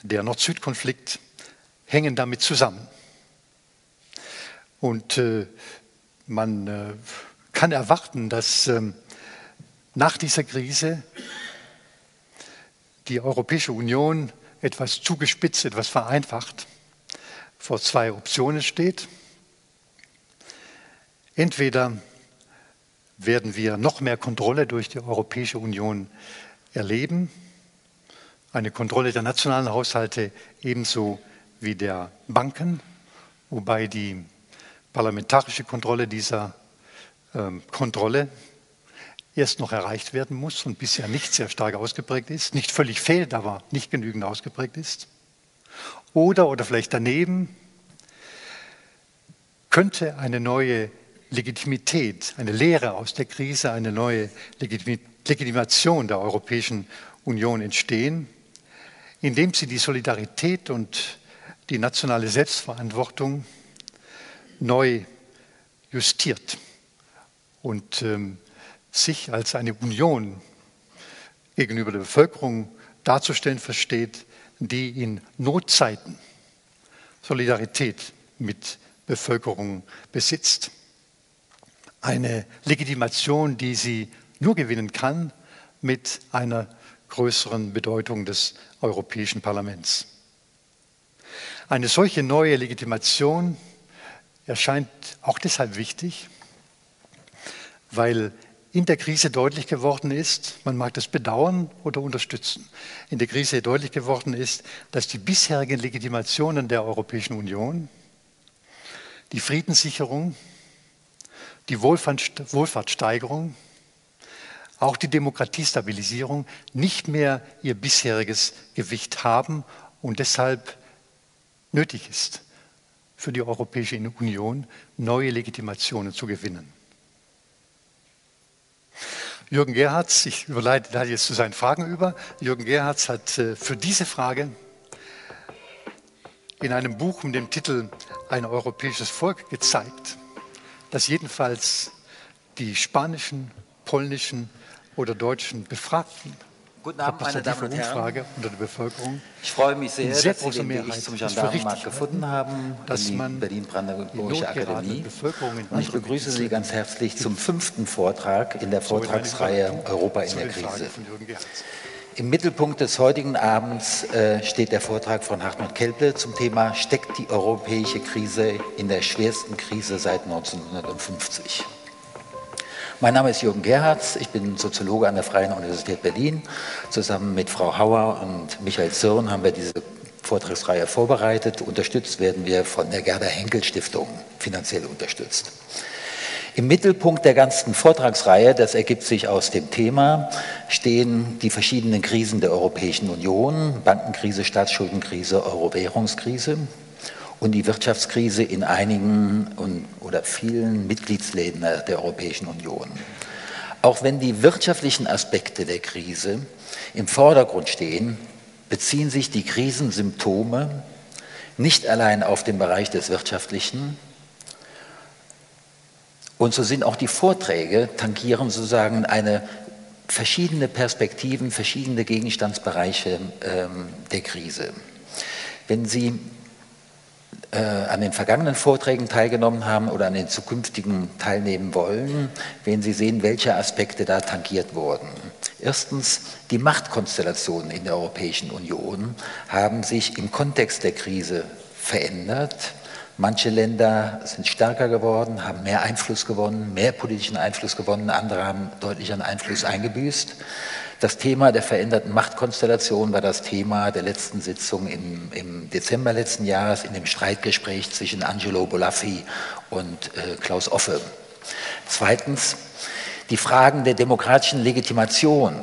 S2: der Nord-Süd-Konflikt hängen damit zusammen. Und äh, man äh, kann erwarten, dass äh, nach dieser Krise die Europäische Union etwas zugespitzt, etwas vereinfacht vor zwei Optionen steht. Entweder werden wir noch mehr Kontrolle durch die Europäische Union erleben, eine Kontrolle der nationalen Haushalte ebenso wie der Banken, wobei die parlamentarische Kontrolle dieser ähm, Kontrolle erst noch erreicht werden muss und bisher nicht sehr stark ausgeprägt ist, nicht völlig fehlt, aber nicht genügend ausgeprägt ist. Oder, oder vielleicht daneben, könnte eine neue Legitimität, eine Lehre aus der Krise, eine neue Legitimation der Europäischen Union entstehen, indem sie die Solidarität und die nationale Selbstverantwortung neu justiert und ähm, sich als eine Union gegenüber der Bevölkerung darzustellen versteht, die in Notzeiten Solidarität mit Bevölkerung besitzt. Eine Legitimation, die sie nur gewinnen kann mit einer größeren Bedeutung des Europäischen Parlaments. Eine solche neue Legitimation erscheint auch deshalb wichtig, weil in der Krise deutlich geworden ist, man mag das bedauern oder unterstützen, in der Krise deutlich geworden ist, dass die bisherigen Legitimationen der Europäischen Union, die Friedenssicherung, die Wohlfahrtssteigerung, auch die Demokratiestabilisierung nicht mehr ihr bisheriges Gewicht haben und deshalb nötig ist, für die Europäische Union neue Legitimationen zu gewinnen. Jürgen Gerhards, ich überleite jetzt zu seinen Fragen über. Jürgen Gerhards hat äh, für diese Frage in einem Buch mit dem Titel Ein europäisches Volk gezeigt, dass jedenfalls die spanischen, polnischen oder deutschen Befragten
S3: Guten Abend, meine Damen und Herren.
S2: unter der Bevölkerung.
S3: Ich freue mich sehr,
S2: sehr
S3: dass Sie den Weg zum Gendarmenmarkt gefunden haben,
S2: dass
S3: die Berlin-Brandenburgische Akademie.
S2: Und
S3: ich begrüße Sie ganz herzlich zum fünften Vortrag in der Vortragsreihe Europa in der Krise. Im Mittelpunkt des heutigen Abends äh, steht der Vortrag von Hartmut Kelple zum Thema Steckt die europäische Krise in der schwersten Krise seit 1950? Mein Name ist Jürgen Gerhards, ich bin Soziologe an der Freien Universität Berlin. Zusammen mit Frau Hauer und Michael Zirn haben wir diese Vortragsreihe vorbereitet. Unterstützt werden wir von der Gerda Henkel Stiftung, finanziell unterstützt. Im Mittelpunkt der ganzen Vortragsreihe, das ergibt sich aus dem Thema, stehen die verschiedenen Krisen der Europäischen Union, Bankenkrise, Staatsschuldenkrise, Euro-Währungskrise und die Wirtschaftskrise in einigen und, oder vielen Mitgliedsläden der Europäischen Union. Auch wenn die wirtschaftlichen Aspekte der Krise im Vordergrund stehen, beziehen sich die Krisensymptome nicht allein auf den Bereich des Wirtschaftlichen, und so sind auch die Vorträge, tangieren sozusagen eine verschiedene Perspektiven, verschiedene Gegenstandsbereiche ähm, der Krise. Wenn Sie äh, an den vergangenen Vorträgen teilgenommen haben oder an den zukünftigen teilnehmen wollen, werden Sie sehen, welche Aspekte da tangiert wurden. Erstens, die Machtkonstellationen in der Europäischen Union haben sich im Kontext der Krise verändert. Manche Länder sind stärker geworden, haben mehr Einfluss gewonnen, mehr politischen Einfluss gewonnen, andere haben deutlich an Einfluss eingebüßt. Das Thema der veränderten Machtkonstellation war das Thema der letzten Sitzung im, im Dezember letzten Jahres in dem Streitgespräch zwischen Angelo Bolaffi und äh, Klaus Offe. Zweitens, die Fragen der demokratischen Legitimation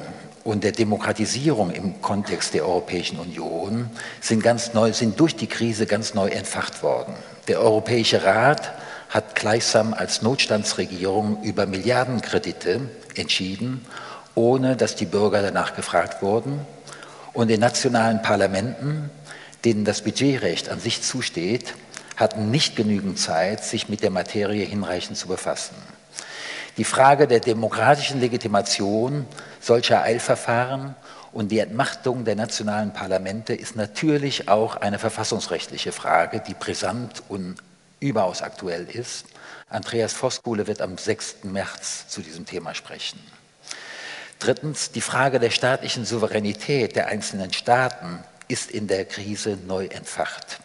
S3: und der Demokratisierung im Kontext der Europäischen Union sind, ganz neu, sind durch die Krise ganz neu entfacht worden. Der Europäische Rat hat gleichsam als Notstandsregierung über Milliardenkredite entschieden ohne dass die Bürger danach gefragt wurden. Und in nationalen Parlamenten, denen das Budgetrecht an sich zusteht, hatten nicht genügend Zeit, sich mit der Materie hinreichend zu befassen. Die Frage der demokratischen Legitimation solcher Eilverfahren und die Entmachtung der nationalen Parlamente ist natürlich auch eine verfassungsrechtliche Frage, die brisant und überaus aktuell ist. Andreas Voskuhle wird am 6. März zu diesem Thema sprechen. Drittens, die Frage der staatlichen Souveränität der einzelnen Staaten ist in der Krise neu entfacht.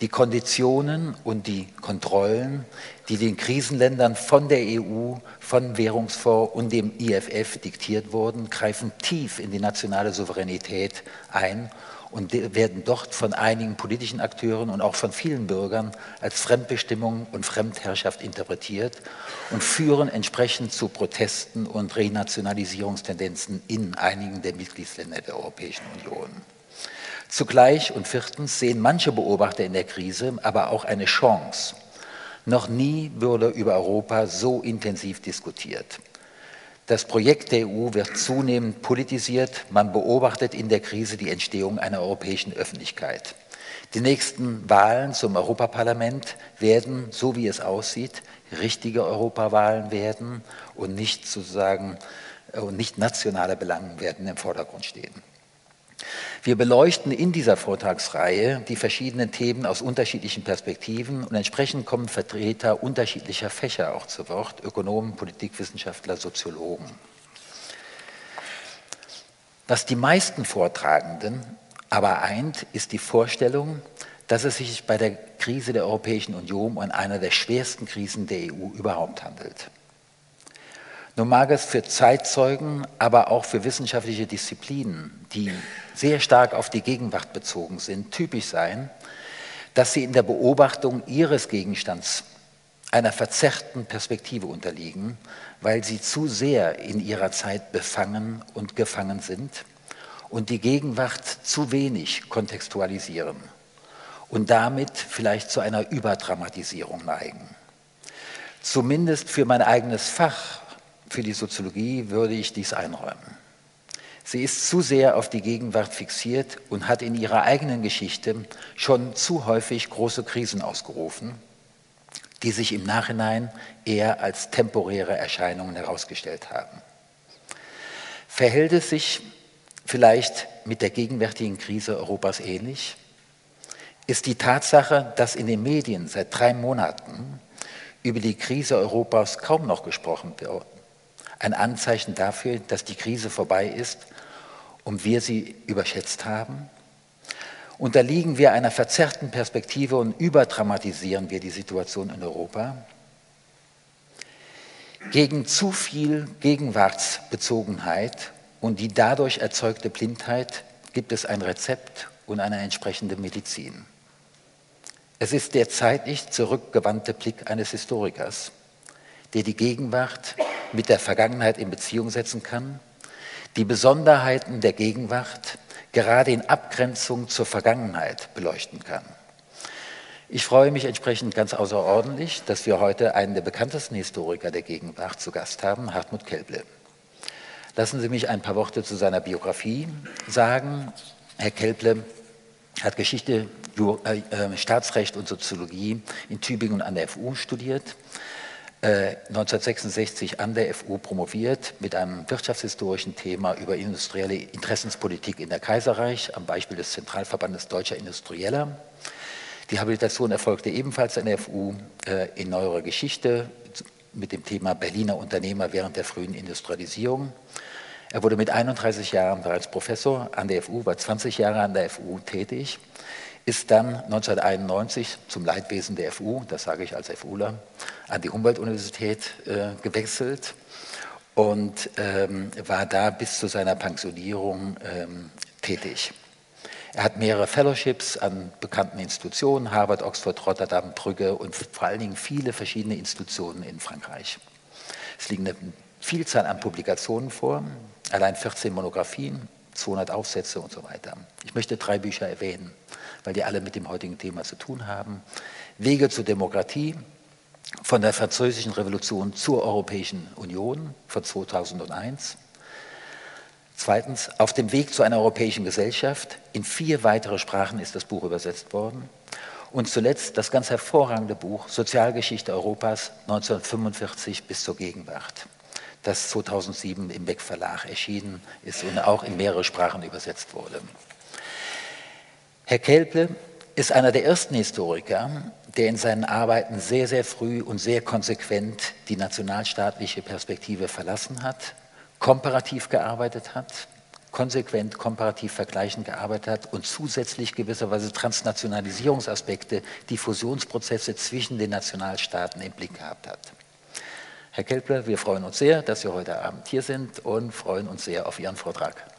S3: Die Konditionen und die Kontrollen, die den Krisenländern von der EU, von Währungsfonds und dem IFF diktiert wurden, greifen tief in die nationale Souveränität ein und werden dort von einigen politischen Akteuren und auch von vielen Bürgern als Fremdbestimmung und Fremdherrschaft interpretiert und führen entsprechend zu Protesten und Renationalisierungstendenzen in einigen der Mitgliedsländer der Europäischen Union. Zugleich und viertens sehen manche Beobachter in der Krise aber auch eine Chance. Noch nie wurde über Europa so intensiv diskutiert. Das Projekt der EU wird zunehmend politisiert. Man beobachtet in der Krise die Entstehung einer europäischen Öffentlichkeit. Die nächsten Wahlen zum Europaparlament werden, so wie es aussieht, richtige Europawahlen werden und nicht sozusagen und nicht nationale Belange werden im Vordergrund stehen. Wir beleuchten in dieser Vortragsreihe die verschiedenen Themen aus unterschiedlichen Perspektiven und entsprechend kommen Vertreter unterschiedlicher Fächer auch zu Wort, Ökonomen, Politikwissenschaftler, Soziologen. Was die meisten Vortragenden aber eint, ist die Vorstellung, dass es sich bei der Krise der Europäischen Union um eine der schwersten Krisen der EU überhaupt handelt. Nun mag es für Zeitzeugen, aber auch für wissenschaftliche Disziplinen, die sehr stark auf die Gegenwart bezogen sind, typisch sein, dass sie in der Beobachtung ihres Gegenstands einer verzerrten Perspektive unterliegen, weil sie zu sehr in ihrer Zeit befangen und gefangen sind und die Gegenwart zu wenig kontextualisieren und damit vielleicht zu einer Überdramatisierung neigen. Zumindest für mein eigenes Fach für die Soziologie würde ich dies einräumen. Sie ist zu sehr auf die Gegenwart fixiert und hat in ihrer eigenen Geschichte schon zu häufig große Krisen ausgerufen, die sich im Nachhinein eher als temporäre Erscheinungen herausgestellt haben. Verhält es sich vielleicht mit der gegenwärtigen Krise Europas ähnlich? Ist die Tatsache, dass in den Medien seit drei Monaten über die Krise Europas kaum noch gesprochen wird, ein Anzeichen dafür, dass die Krise vorbei ist und wir sie überschätzt haben? Unterliegen wir einer verzerrten Perspektive und überdramatisieren wir die Situation in Europa? Gegen zu viel Gegenwartsbezogenheit und die dadurch erzeugte Blindheit gibt es ein Rezept und eine entsprechende Medizin. Es ist der zeitlich zurückgewandte Blick eines Historikers, der die Gegenwart mit der Vergangenheit in Beziehung setzen kann, die Besonderheiten der Gegenwart gerade in Abgrenzung zur Vergangenheit beleuchten kann. Ich freue mich entsprechend ganz außerordentlich, dass wir heute einen der bekanntesten Historiker der Gegenwart zu Gast haben, Hartmut Kelble. Lassen Sie mich ein paar Worte zu seiner Biografie sagen. Herr Kelble hat Geschichte, äh, äh, Staatsrecht und Soziologie in Tübingen an der FU studiert 1966 äh, an der FU promoviert mit einem wirtschaftshistorischen Thema über industrielle Interessenspolitik in der Kaiserreich am Beispiel des Zentralverbandes Deutscher Industrieller. Die Habilitation erfolgte ebenfalls an der FU äh, in neuerer Geschichte mit dem Thema Berliner Unternehmer während der frühen Industrialisierung. Er wurde mit 31 Jahren bereits Professor an der FU, war 20 Jahre an der FU tätig, ist dann 1991 zum Leidwesen der FU, das sage ich als FUler, an die Humboldt-Universität äh, gewechselt und ähm, war da bis zu seiner Pensionierung ähm, tätig. Er hat mehrere Fellowships an bekannten Institutionen, Harvard, Oxford, Rotterdam, Brügge und vor allen Dingen viele verschiedene Institutionen in Frankreich. Es liegen eine Vielzahl an Publikationen vor, allein 14 Monographien, 200 Aufsätze und so weiter. Ich möchte drei Bücher erwähnen, weil die alle mit dem heutigen Thema zu tun haben. Wege zur Demokratie, von der Französischen Revolution zur Europäischen Union von 2001. Zweitens, auf dem Weg zu einer europäischen Gesellschaft. In vier weitere Sprachen ist das Buch übersetzt worden. Und zuletzt das ganz hervorragende Buch Sozialgeschichte Europas 1945 bis zur Gegenwart, das 2007 im Beck Verlag erschienen ist und auch in mehrere Sprachen übersetzt wurde. Herr Kelple ist einer der ersten Historiker, der in seinen Arbeiten sehr, sehr früh und sehr konsequent die nationalstaatliche Perspektive verlassen hat, komparativ gearbeitet hat, konsequent komparativ vergleichend gearbeitet hat und zusätzlich gewisserweise Transnationalisierungsaspekte, die Fusionsprozesse zwischen den Nationalstaaten im Blick gehabt hat. Herr Kelpler, wir freuen uns sehr, dass Sie heute Abend hier sind und freuen uns sehr auf Ihren Vortrag.